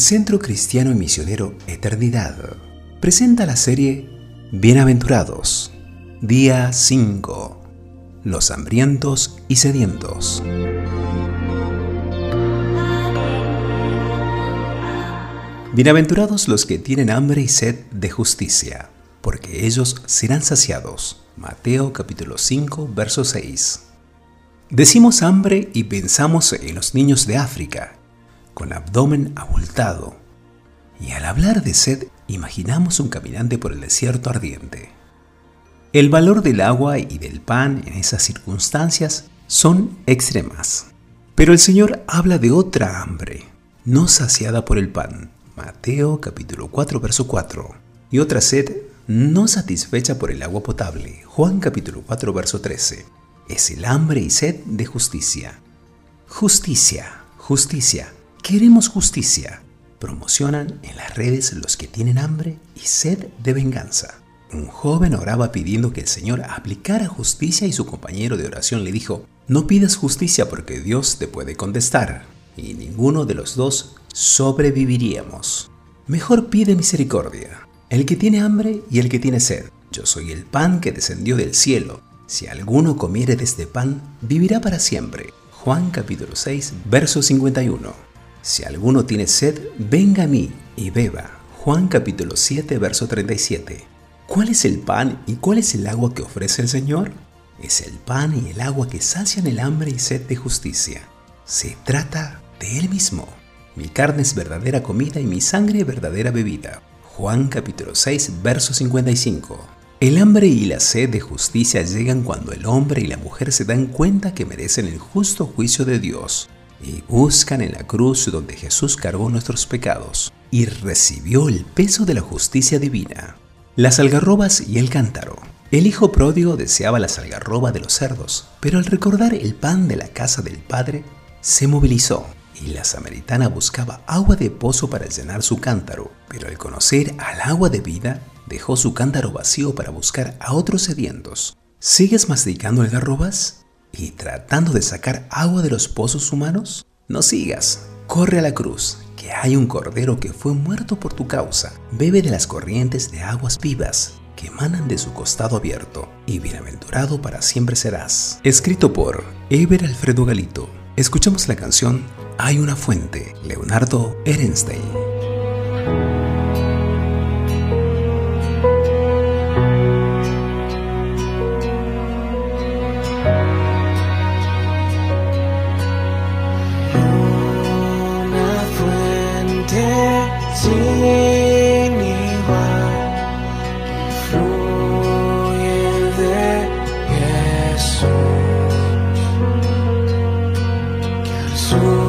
El Centro Cristiano y Misionero Eternidad presenta la serie Bienaventurados, día 5, los hambrientos y sedientos. Bienaventurados los que tienen hambre y sed de justicia, porque ellos serán saciados. Mateo capítulo 5, verso 6. Decimos hambre y pensamos en los niños de África, con abdomen abultado, y al hablar de sed imaginamos un caminante por el desierto ardiente. El valor del agua y del pan en esas circunstancias son extremas. Pero el Señor habla de otra hambre, no saciada por el pan, Mateo capítulo 4 verso 4. Y otra sed no satisfecha por el agua potable, Juan capítulo 4 verso 13. Es el hambre y sed de justicia. Justicia, justicia. Queremos justicia. Promocionan en las redes los que tienen hambre y sed de venganza. Un joven oraba pidiendo que el Señor aplicara justicia y su compañero de oración le dijo, no pidas justicia porque Dios te puede contestar. Y ninguno de los dos sobreviviríamos. Mejor pide misericordia, el que tiene hambre y el que tiene sed. Yo soy el pan que descendió del cielo. Si alguno comiere de este pan, vivirá para siempre. Juan capítulo 6, verso 51. Si alguno tiene sed, venga a mí y beba. Juan capítulo 7, verso 37. ¿Cuál es el pan y cuál es el agua que ofrece el Señor? Es el pan y el agua que sacian el hambre y sed de justicia. Se trata de Él mismo. Mi carne es verdadera comida y mi sangre verdadera bebida. Juan capítulo 6, verso 55. El hambre y la sed de justicia llegan cuando el hombre y la mujer se dan cuenta que merecen el justo juicio de Dios y buscan en la cruz donde Jesús cargó nuestros pecados y recibió el peso de la justicia divina. Las algarrobas y el cántaro. El hijo pródigo deseaba las algarrobas de los cerdos, pero al recordar el pan de la casa del padre, se movilizó y la samaritana buscaba agua de pozo para llenar su cántaro, pero al conocer al agua de vida, dejó su cántaro vacío para buscar a otros sedientos. ¿Sigues masticando algarrobas? ¿Y tratando de sacar agua de los pozos humanos? No sigas, corre a la cruz, que hay un cordero que fue muerto por tu causa. Bebe de las corrientes de aguas vivas que emanan de su costado abierto, y bienaventurado para siempre serás. Escrito por Eber Alfredo Galito. Escuchamos la canción hay una fuente, Leonardo Ehrenstein. Que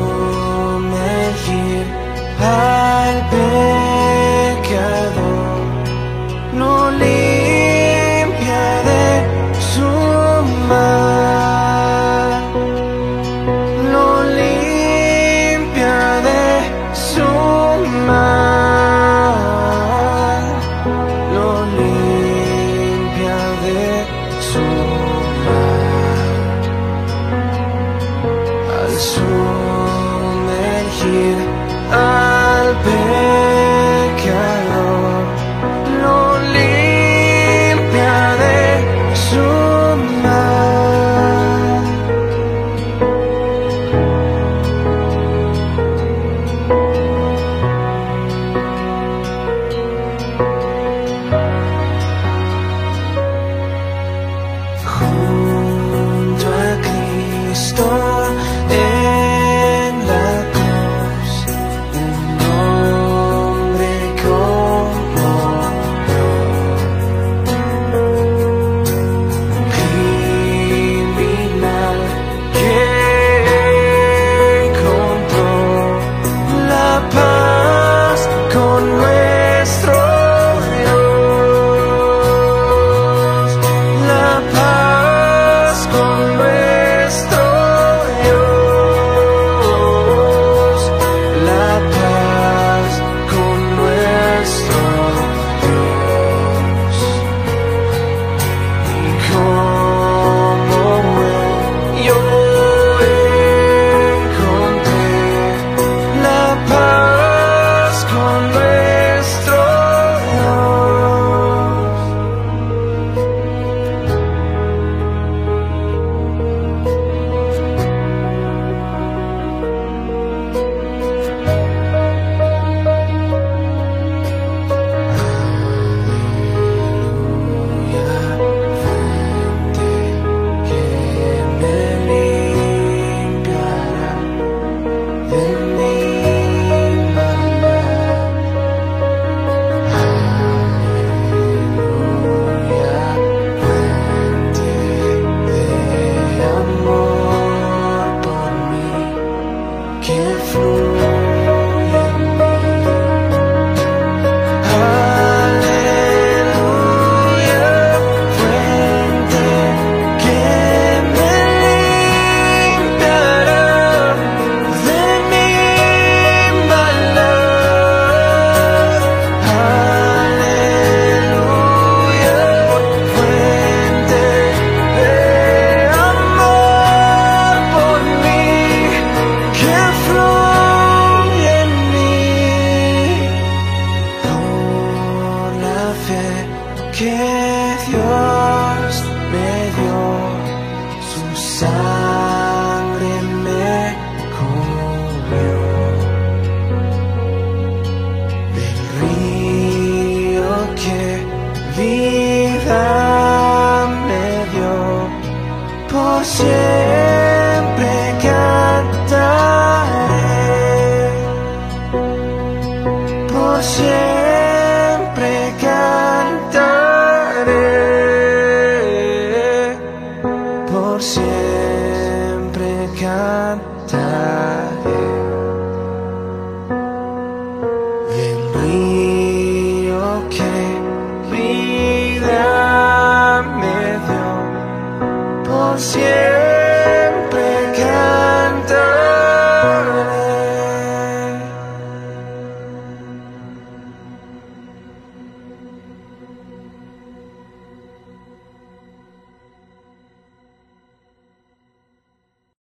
por